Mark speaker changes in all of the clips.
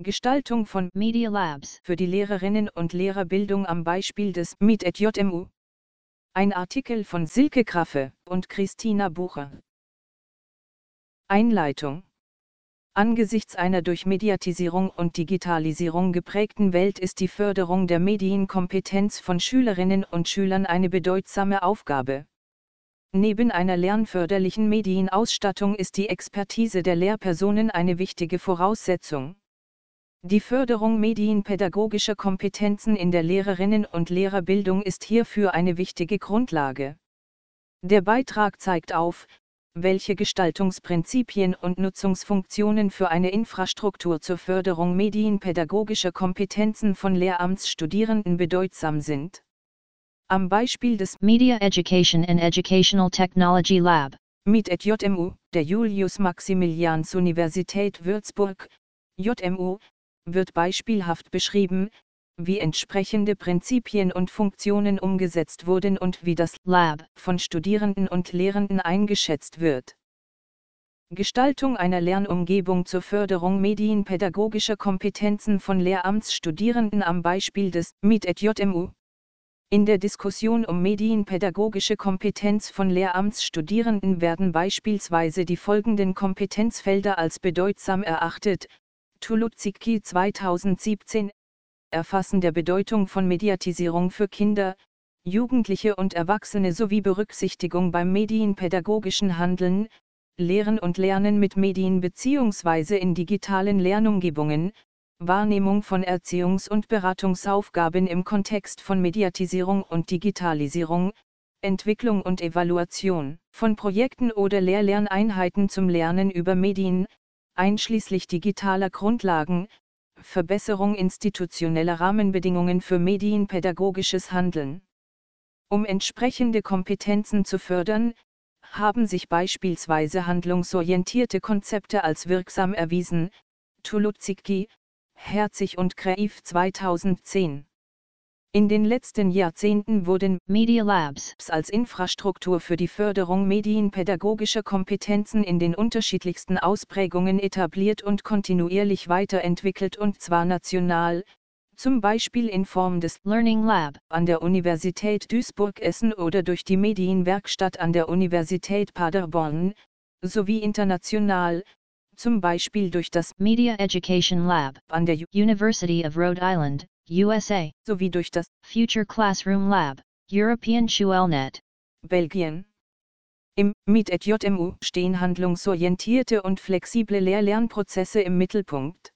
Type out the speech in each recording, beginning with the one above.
Speaker 1: Gestaltung von
Speaker 2: Media Labs
Speaker 1: für die Lehrerinnen und Lehrerbildung am Beispiel des Meet at JMU. Ein Artikel von Silke Kraffe und Christina Bucher. Einleitung Angesichts einer durch Mediatisierung und Digitalisierung geprägten Welt ist die Förderung der Medienkompetenz von Schülerinnen und Schülern eine bedeutsame Aufgabe. Neben einer lernförderlichen Medienausstattung ist die Expertise der Lehrpersonen eine wichtige Voraussetzung. Die Förderung medienpädagogischer Kompetenzen in der Lehrerinnen- und Lehrerbildung ist hierfür eine wichtige Grundlage. Der Beitrag zeigt auf, welche Gestaltungsprinzipien und Nutzungsfunktionen für eine Infrastruktur zur Förderung medienpädagogischer Kompetenzen von Lehramtsstudierenden bedeutsam sind. Am Beispiel des
Speaker 2: Media Education and Educational Technology Lab
Speaker 1: MIT at JMU, der Julius-Maximilians-Universität Würzburg, JMU, wird beispielhaft beschrieben, wie entsprechende Prinzipien und Funktionen umgesetzt wurden und wie das
Speaker 2: Lab
Speaker 1: von Studierenden und Lehrenden eingeschätzt wird. Gestaltung einer Lernumgebung zur Förderung medienpädagogischer Kompetenzen von Lehramtsstudierenden am Beispiel des Meet at JMU. In der Diskussion um medienpädagogische Kompetenz von Lehramtsstudierenden werden beispielsweise die folgenden Kompetenzfelder als bedeutsam erachtet. Tuluziki 2017 Erfassen der Bedeutung von Mediatisierung für Kinder, Jugendliche und Erwachsene sowie Berücksichtigung beim medienpädagogischen Handeln, Lehren und Lernen mit Medien bzw. in digitalen Lernumgebungen, Wahrnehmung von Erziehungs- und Beratungsaufgaben im Kontext von Mediatisierung und Digitalisierung, Entwicklung und Evaluation von Projekten oder Lehr-Lerneinheiten zum Lernen über Medien, einschließlich digitaler Grundlagen, Verbesserung institutioneller Rahmenbedingungen für medienpädagogisches Handeln. Um entsprechende Kompetenzen zu fördern, haben sich beispielsweise handlungsorientierte Konzepte als wirksam erwiesen, Tuluzicki, Herzig und Kreif 2010. In den letzten Jahrzehnten wurden
Speaker 2: Media Labs
Speaker 1: als Infrastruktur für die Förderung medienpädagogischer Kompetenzen in den unterschiedlichsten Ausprägungen etabliert und kontinuierlich weiterentwickelt und zwar national, zum Beispiel in Form des
Speaker 2: Learning Lab
Speaker 1: an der Universität Duisburg-Essen oder durch die Medienwerkstatt an der Universität Paderborn, sowie international, zum Beispiel durch das
Speaker 2: Media Education Lab
Speaker 1: an der
Speaker 2: University of Rhode Island, USA
Speaker 1: sowie durch das
Speaker 2: Future Classroom Lab European SchulNet
Speaker 1: Belgien. Im Meet at JMU stehen handlungsorientierte und flexible Lehr-Lernprozesse im Mittelpunkt.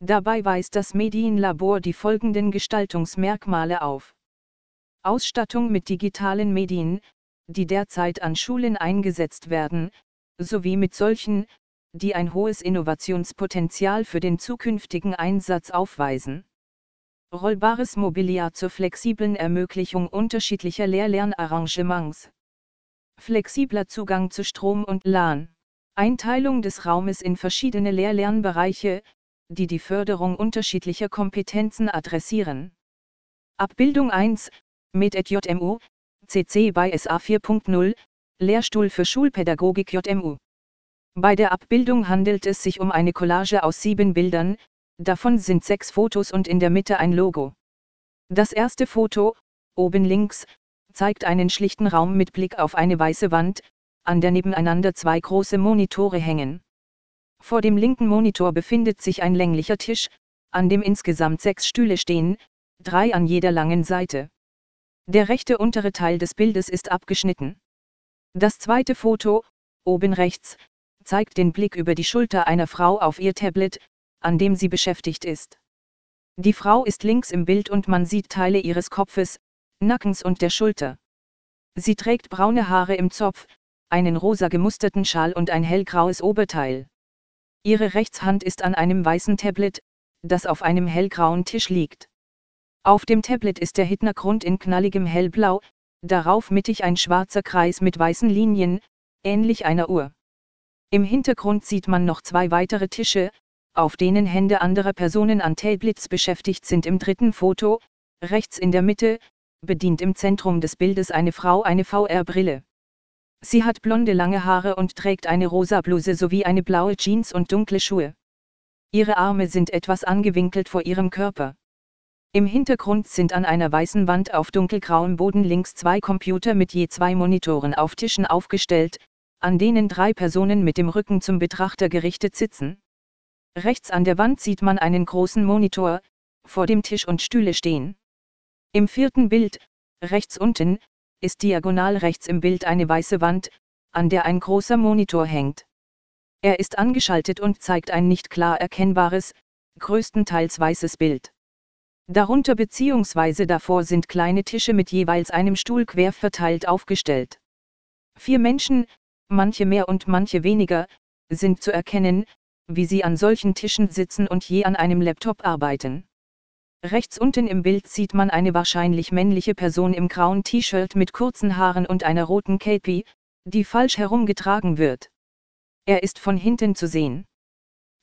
Speaker 1: Dabei weist das Medienlabor die folgenden Gestaltungsmerkmale auf. Ausstattung mit digitalen Medien, die derzeit an Schulen eingesetzt werden, sowie mit solchen, die ein hohes Innovationspotenzial für den zukünftigen Einsatz aufweisen. Rollbares Mobiliar zur flexiblen Ermöglichung unterschiedlicher Lehr-Lernarrangements. Flexibler Zugang zu Strom und LAN. Einteilung des Raumes in verschiedene Lehr-Lernbereiche, die die Förderung unterschiedlicher Kompetenzen adressieren. Abbildung 1, mit JMU, CC bei SA 4.0, Lehrstuhl für Schulpädagogik JMU. Bei der Abbildung handelt es sich um eine Collage aus sieben Bildern, Davon sind sechs Fotos und in der Mitte ein Logo. Das erste Foto, oben links, zeigt einen schlichten Raum mit Blick auf eine weiße Wand, an der nebeneinander zwei große Monitore hängen. Vor dem linken Monitor befindet sich ein länglicher Tisch, an dem insgesamt sechs Stühle stehen, drei an jeder langen Seite. Der rechte untere Teil des Bildes ist abgeschnitten. Das zweite Foto, oben rechts, zeigt den Blick über die Schulter einer Frau auf ihr Tablet, an dem sie beschäftigt ist. Die Frau ist links im Bild und man sieht Teile ihres Kopfes, Nackens und der Schulter. Sie trägt braune Haare im Zopf, einen rosa gemusterten Schal und ein hellgraues Oberteil. Ihre Rechtshand ist an einem weißen Tablet, das auf einem hellgrauen Tisch liegt. Auf dem Tablet ist der Hintergrund in knalligem Hellblau, darauf mittig ein schwarzer Kreis mit weißen Linien, ähnlich einer Uhr. Im Hintergrund sieht man noch zwei weitere Tische, auf denen Hände anderer Personen an Tablets beschäftigt sind. Im dritten Foto, rechts in der Mitte, bedient im Zentrum des Bildes eine Frau eine VR-Brille. Sie hat blonde lange Haare und trägt eine rosa Bluse sowie eine blaue Jeans und dunkle Schuhe. Ihre Arme sind etwas angewinkelt vor ihrem Körper. Im Hintergrund sind an einer weißen Wand auf dunkelgrauem Boden links zwei Computer mit je zwei Monitoren auf Tischen aufgestellt, an denen drei Personen mit dem Rücken zum Betrachter gerichtet sitzen. Rechts an der Wand sieht man einen großen Monitor, vor dem Tisch und Stühle stehen. Im vierten Bild, rechts unten, ist diagonal rechts im Bild eine weiße Wand, an der ein großer Monitor hängt. Er ist angeschaltet und zeigt ein nicht klar erkennbares, größtenteils weißes Bild. Darunter bzw. davor sind kleine Tische mit jeweils einem Stuhl quer verteilt aufgestellt. Vier Menschen, manche mehr und manche weniger, sind zu erkennen, wie sie an solchen Tischen sitzen und je an einem Laptop arbeiten. Rechts unten im Bild sieht man eine wahrscheinlich männliche Person im grauen T-Shirt mit kurzen Haaren und einer roten Cape, die falsch herumgetragen wird. Er ist von hinten zu sehen.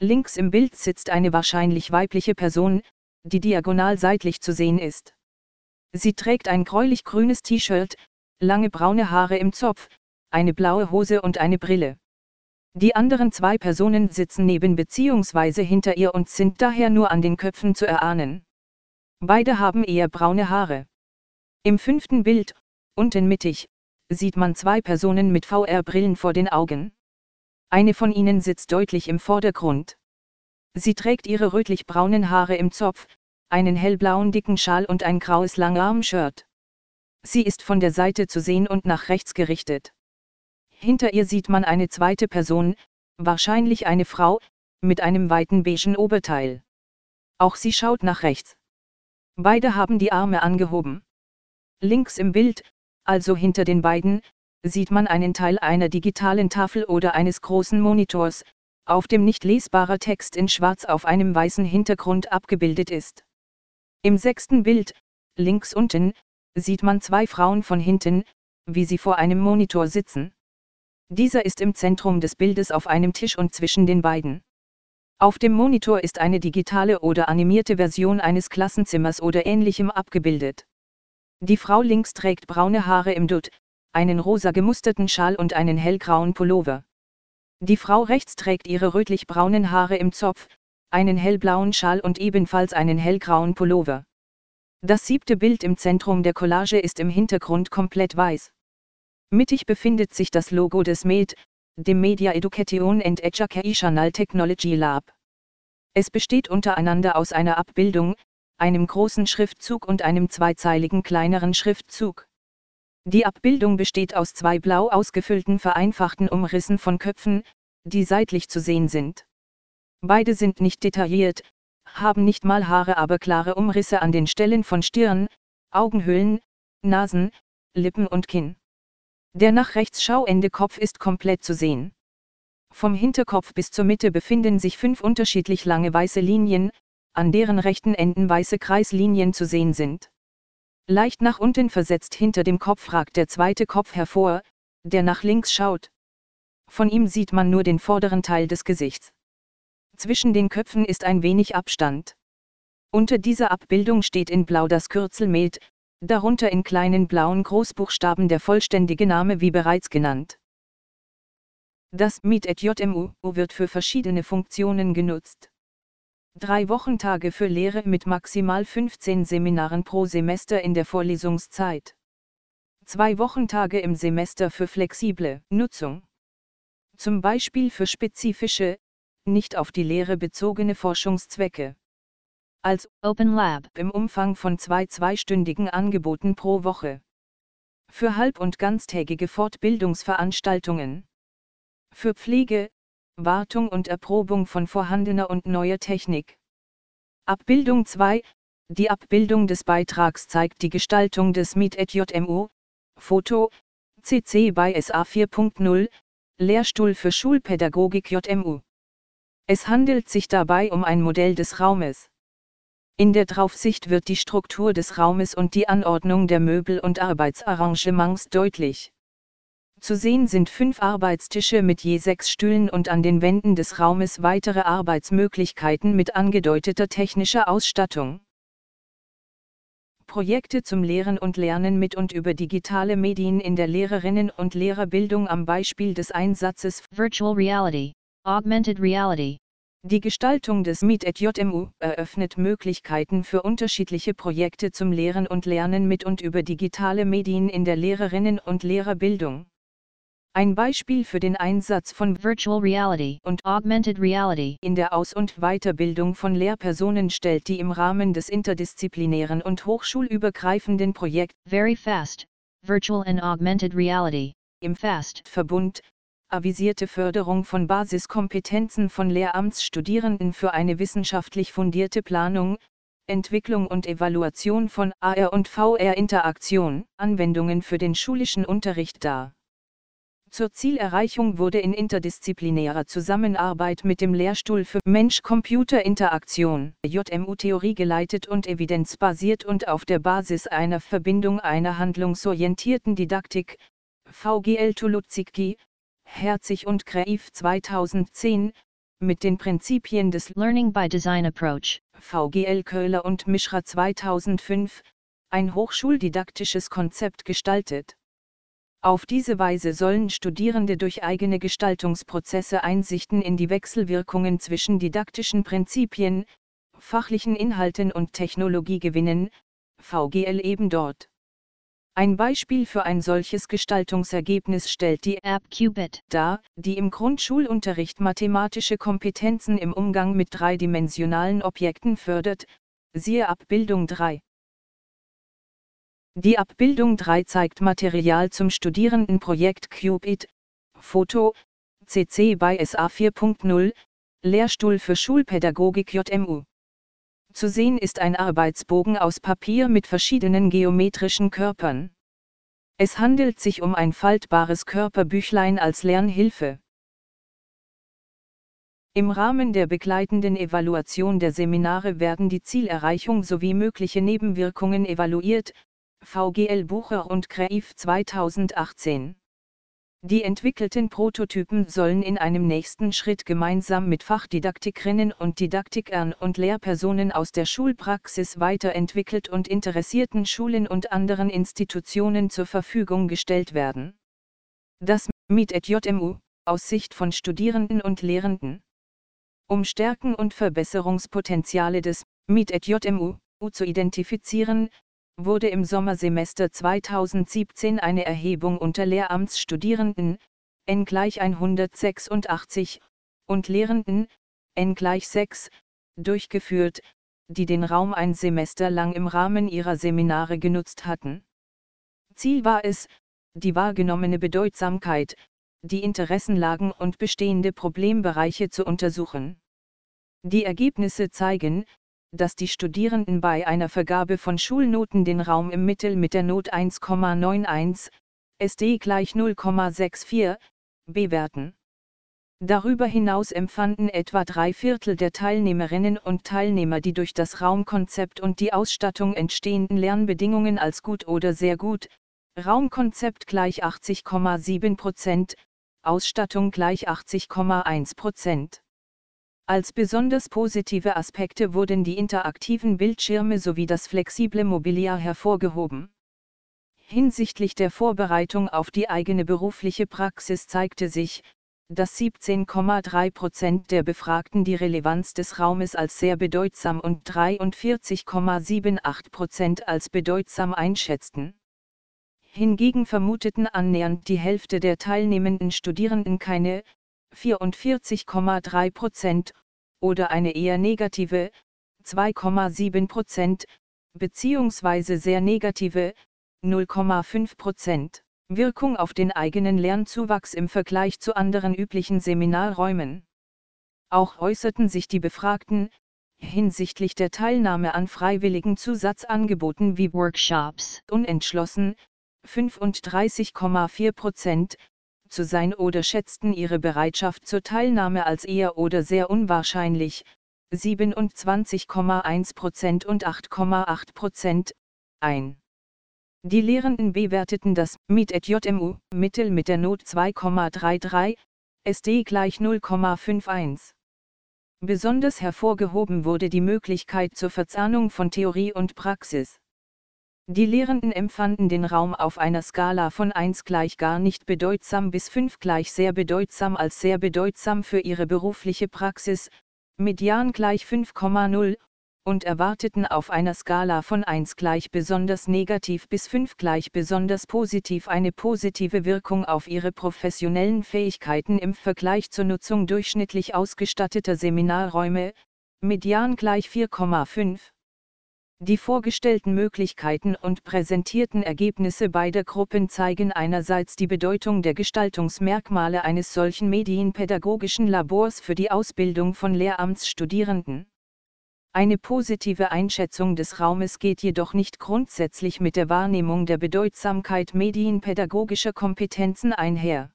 Speaker 1: Links im Bild sitzt eine wahrscheinlich weibliche Person, die diagonal seitlich zu sehen ist. Sie trägt ein gräulich-grünes T-Shirt, lange braune Haare im Zopf, eine blaue Hose und eine Brille. Die anderen zwei Personen sitzen neben bzw. hinter ihr und sind daher nur an den Köpfen zu erahnen. Beide haben eher braune Haare. Im fünften Bild, unten mittig, sieht man zwei Personen mit VR-Brillen vor den Augen. Eine von ihnen sitzt deutlich im Vordergrund. Sie trägt ihre rötlich-braunen Haare im Zopf, einen hellblauen dicken Schal und ein graues Langarm-Shirt. Sie ist von der Seite zu sehen und nach rechts gerichtet. Hinter ihr sieht man eine zweite Person, wahrscheinlich eine Frau, mit einem weiten beigen Oberteil. Auch sie schaut nach rechts. Beide haben die Arme angehoben. Links im Bild, also hinter den beiden, sieht man einen Teil einer digitalen Tafel oder eines großen Monitors, auf dem nicht lesbarer Text in Schwarz auf einem weißen Hintergrund abgebildet ist. Im sechsten Bild, links unten, sieht man zwei Frauen von hinten, wie sie vor einem Monitor sitzen. Dieser ist im Zentrum des Bildes auf einem Tisch und zwischen den beiden. Auf dem Monitor ist eine digitale oder animierte Version eines Klassenzimmers oder ähnlichem abgebildet. Die Frau links trägt braune Haare im Dutt, einen rosa gemusterten Schal und einen hellgrauen Pullover. Die Frau rechts trägt ihre rötlich-braunen Haare im Zopf, einen hellblauen Schal und ebenfalls einen hellgrauen Pullover. Das siebte Bild im Zentrum der Collage ist im Hintergrund komplett weiß. Mittig befindet sich das Logo des MED, dem Media Education and Educational Technology Lab. Es besteht untereinander aus einer Abbildung, einem großen Schriftzug und einem zweizeiligen kleineren Schriftzug. Die Abbildung besteht aus zwei blau ausgefüllten vereinfachten Umrissen von Köpfen, die seitlich zu sehen sind. Beide sind nicht detailliert, haben nicht mal Haare, aber klare Umrisse an den Stellen von Stirn, Augenhöhlen, Nasen, Lippen und Kinn. Der nach rechts schauende Kopf ist komplett zu sehen. Vom Hinterkopf bis zur Mitte befinden sich fünf unterschiedlich lange weiße Linien, an deren rechten Enden weiße Kreislinien zu sehen sind. Leicht nach unten versetzt hinter dem Kopf ragt der zweite Kopf hervor, der nach links schaut. Von ihm sieht man nur den vorderen Teil des Gesichts. Zwischen den Köpfen ist ein wenig Abstand. Unter dieser Abbildung steht in Blau das Kürzel MED, darunter in kleinen blauen Großbuchstaben der vollständige Name wie bereits genannt. Das MED at JMU wird für verschiedene Funktionen genutzt. Drei Wochentage für Lehre mit maximal 15 Seminaren pro Semester in der Vorlesungszeit. Zwei Wochentage im Semester für flexible Nutzung. Zum Beispiel für spezifische, nicht auf die Lehre bezogene Forschungszwecke. Als
Speaker 2: Open Lab
Speaker 1: im Umfang von zwei zweistündigen Angeboten pro Woche. Für halb- und ganztägige Fortbildungsveranstaltungen. Für Pflege, Wartung und Erprobung von vorhandener und neuer Technik. Abbildung 2 Die Abbildung des Beitrags zeigt die Gestaltung des Meet at JMU, Foto, CC bei SA 4.0, Lehrstuhl für Schulpädagogik JMU. Es handelt sich dabei um ein Modell des Raumes. In der Draufsicht wird die Struktur des Raumes und die Anordnung der Möbel und Arbeitsarrangements deutlich. Zu sehen sind fünf Arbeitstische mit je sechs Stühlen und an den Wänden des Raumes weitere Arbeitsmöglichkeiten mit angedeuteter technischer Ausstattung. Projekte zum Lehren und Lernen mit und über digitale Medien in der Lehrerinnen- und Lehrerbildung am Beispiel des Einsatzes
Speaker 2: Virtual Reality, Augmented Reality,
Speaker 1: Die Gestaltung des MIT at JMU eröffnet Möglichkeiten für unterschiedliche Projekte zum Lehren und Lernen mit und über digitale Medien in der Lehrerinnen- und Lehrerbildung. Ein Beispiel für den Einsatz von
Speaker 2: Virtual Reality
Speaker 1: und
Speaker 2: Augmented Reality
Speaker 1: in der Aus- und Weiterbildung von Lehrpersonen stellt die im Rahmen des interdisziplinären und hochschulübergreifenden Projekt
Speaker 2: Very Fast Virtual and Augmented Reality
Speaker 1: im
Speaker 2: FAST
Speaker 1: Verbund avisierte Förderung von Basiskompetenzen von Lehramtsstudierenden für eine wissenschaftlich fundierte Planung, Entwicklung und Evaluation von AR und VR-Interaktion, Anwendungen für den schulischen Unterricht dar. Zur Zielerreichung wurde in interdisziplinärer Zusammenarbeit mit dem Lehrstuhl für Mensch-Computer-Interaktion JMU Theorie geleitet und evidenzbasiert und auf der Basis einer Verbindung einer handlungsorientierten Didaktik, VGL Tuluzicki, Herzig und Kreif 2010, mit den Prinzipien des
Speaker 2: Learning by Design Approach
Speaker 1: VGL Köhler und Mischra 2005, ein hochschuldidaktisches Konzept gestaltet. Auf diese Weise sollen Studierende durch eigene Gestaltungsprozesse Einsichten in die Wechselwirkungen zwischen didaktischen Prinzipien, fachlichen Inhalten und Technologie gewinnen, VGL eben dort. Ein Beispiel für ein solches Gestaltungsergebnis stellt die
Speaker 2: App Qubit
Speaker 1: dar, die im Grundschulunterricht mathematische Kompetenzen im Umgang mit dreidimensionalen Objekten fördert, siehe Abbildung 3. Die Abbildung 3 zeigt Material zum Studierendenprojekt Qubit, Foto, CC by SA 4.0, Lehrstuhl für Schulpädagogik JMU. Zu sehen ist ein Arbeitsbogen aus Papier mit verschiedenen geometrischen Körpern. Es handelt sich um ein faltbares Körperbüchlein als Lernhilfe. Im Rahmen der begleitenden Evaluation der Seminare werden die Zielerreichung sowie mögliche Nebenwirkungen evaluiert, VGL Bucher und Kreif 2018. Die entwickelten Prototypen sollen in einem nächsten Schritt gemeinsam mit Fachdidaktikerinnen und Didaktikern und Lehrpersonen aus der Schulpraxis weiterentwickelt und interessierten Schulen und anderen Institutionen zur Verfügung gestellt werden. Das MIT at JMU, aus Sicht von Studierenden und Lehrenden. Um Stärken und Verbesserungspotenziale des MIT at JMU zu identifizieren, wurde im Sommersemester 2017 eine Erhebung unter Lehramtsstudierenden, N gleich 186, und Lehrenden, N gleich 6, durchgeführt, die den Raum ein Semester lang im Rahmen ihrer Seminare genutzt hatten. Ziel war es, die wahrgenommene Bedeutsamkeit, die Interessenlagen und bestehende Problembereiche zu untersuchen. Die Ergebnisse zeigen, dass die Studierenden bei einer Vergabe von Schulnoten den Raum im Mittel mit der Not 1,91, SD gleich 0,64, bewerten. Darüber hinaus empfanden etwa drei Viertel der Teilnehmerinnen und Teilnehmer die durch das Raumkonzept und die Ausstattung entstehenden Lernbedingungen als gut oder sehr gut, Raumkonzept gleich 80,7 Prozent, Ausstattung gleich 80,1 Prozent. Als besonders positive Aspekte wurden die interaktiven Bildschirme sowie das flexible Mobiliar hervorgehoben. Hinsichtlich der Vorbereitung auf die eigene berufliche Praxis zeigte sich, dass 17,3 Prozent der Befragten die Relevanz des Raumes als sehr bedeutsam und 43,78 Prozent als bedeutsam einschätzten. Hingegen vermuteten annähernd die Hälfte der teilnehmenden Studierenden keine, 44,3 Prozent, oder eine eher negative, 2,7 Prozent, beziehungsweise sehr negative, 0,5 Prozent, Wirkung auf den eigenen Lernzuwachs im Vergleich zu anderen üblichen Seminarräumen. Auch äußerten sich die Befragten, hinsichtlich der Teilnahme an freiwilligen Zusatzangeboten wie
Speaker 2: Workshops
Speaker 1: unentschlossen, 35,4 Prozent, zu sein oder schätzten ihre Bereitschaft zur Teilnahme als eher oder sehr unwahrscheinlich, 27,1% und 8,8%, ein. Die Lehrenden bewerteten das MIT JMU Mittel mit der Not 2,33, SD gleich 0,51. Besonders hervorgehoben wurde die Möglichkeit zur Verzahnung von Theorie und Praxis. Die Lehrenden empfanden den Raum auf einer Skala von 1 gleich gar nicht bedeutsam bis 5 gleich sehr bedeutsam als sehr bedeutsam für ihre berufliche Praxis, Median gleich 5,0 und erwarteten auf einer Skala von 1 gleich besonders negativ bis 5 gleich besonders positiv eine positive Wirkung auf ihre professionellen Fähigkeiten im Vergleich zur Nutzung durchschnittlich ausgestatteter Seminarräume, Median gleich 4,5. Die vorgestellten Möglichkeiten und präsentierten Ergebnisse beider Gruppen zeigen einerseits die Bedeutung der Gestaltungsmerkmale eines solchen medienpädagogischen Labors für die Ausbildung von Lehramtsstudierenden. Eine positive Einschätzung des Raumes geht jedoch nicht grundsätzlich mit der Wahrnehmung der Bedeutsamkeit medienpädagogischer Kompetenzen einher.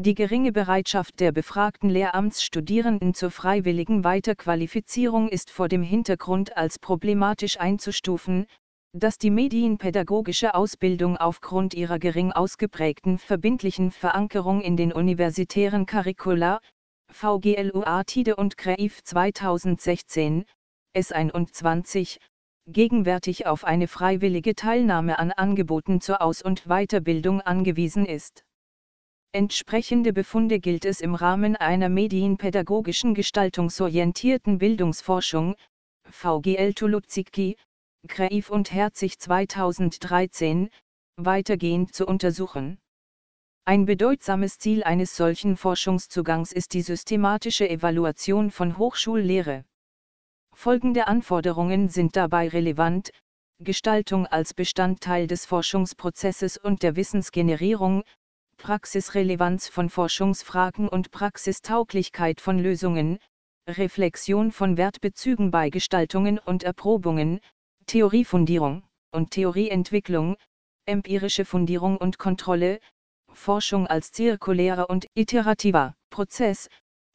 Speaker 1: Die geringe Bereitschaft der befragten Lehramtsstudierenden zur freiwilligen Weiterqualifizierung ist vor dem Hintergrund als problematisch einzustufen, dass die medienpädagogische Ausbildung aufgrund ihrer gering ausgeprägten verbindlichen Verankerung in den universitären Curricula, VGLUA TIDE und CREIF 2016, S21, gegenwärtig auf eine freiwillige Teilnahme an Angeboten zur Aus- und Weiterbildung angewiesen ist. Entsprechende Befunde gilt es im Rahmen einer medienpädagogischen gestaltungsorientierten Bildungsforschung, VGL Tuluzicki, Kreif und Herzig 2013, weitergehend zu untersuchen. Ein bedeutsames Ziel eines solchen Forschungszugangs ist die systematische Evaluation von Hochschullehre. Folgende Anforderungen sind dabei relevant, Gestaltung als Bestandteil des Forschungsprozesses und der Wissensgenerierung, Praxisrelevanz von Forschungsfragen und Praxistauglichkeit von Lösungen, Reflexion von Wertbezügen bei Gestaltungen und Erprobungen, Theoriefundierung und Theorieentwicklung, empirische Fundierung und Kontrolle, Forschung als zirkulärer und iterativer Prozess,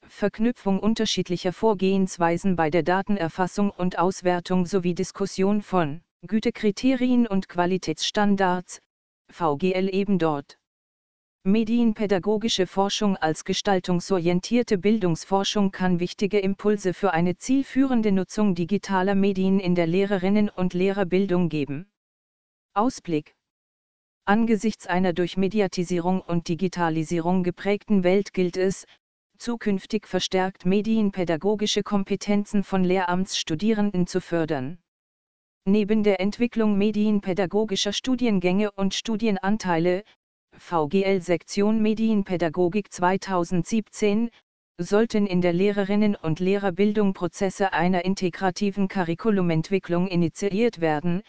Speaker 1: Verknüpfung unterschiedlicher Vorgehensweisen bei der Datenerfassung und Auswertung sowie Diskussion von Gütekriterien und Qualitätsstandards, VGL eben dort. Medienpädagogische Forschung als gestaltungsorientierte Bildungsforschung kann wichtige Impulse für eine zielführende Nutzung digitaler Medien in der Lehrerinnen- und Lehrerbildung geben. Ausblick Angesichts einer durch Mediatisierung und Digitalisierung geprägten Welt gilt es, zukünftig verstärkt medienpädagogische Kompetenzen von Lehramtsstudierenden zu fördern. Neben der Entwicklung medienpädagogischer Studiengänge und Studienanteile, VGL-Sektion Medienpädagogik 2017, sollten in der Lehrerinnen- und Lehrerbildung Prozesse einer integrativen Curriculumentwicklung initiiert werden,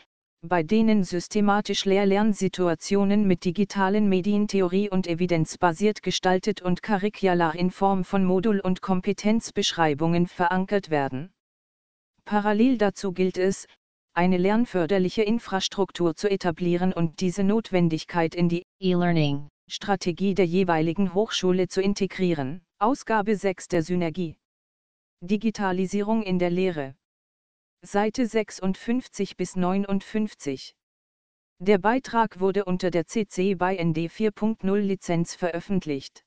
Speaker 1: bei denen systematisch Lehr-Lernsituationen mit digitalen Medientheorie und evidenzbasiert gestaltet und curricular in Form von Modul- und Kompetenzbeschreibungen verankert werden. Parallel dazu gilt es, eine lernförderliche Infrastruktur zu etablieren und diese Notwendigkeit in die
Speaker 2: E-Learning
Speaker 1: Strategie der jeweiligen Hochschule zu integrieren. Ausgabe 6 der Synergie. Digitalisierung in der Lehre. Seite 56 bis 59. Der Beitrag wurde unter der CC BY ND 4.0 Lizenz veröffentlicht.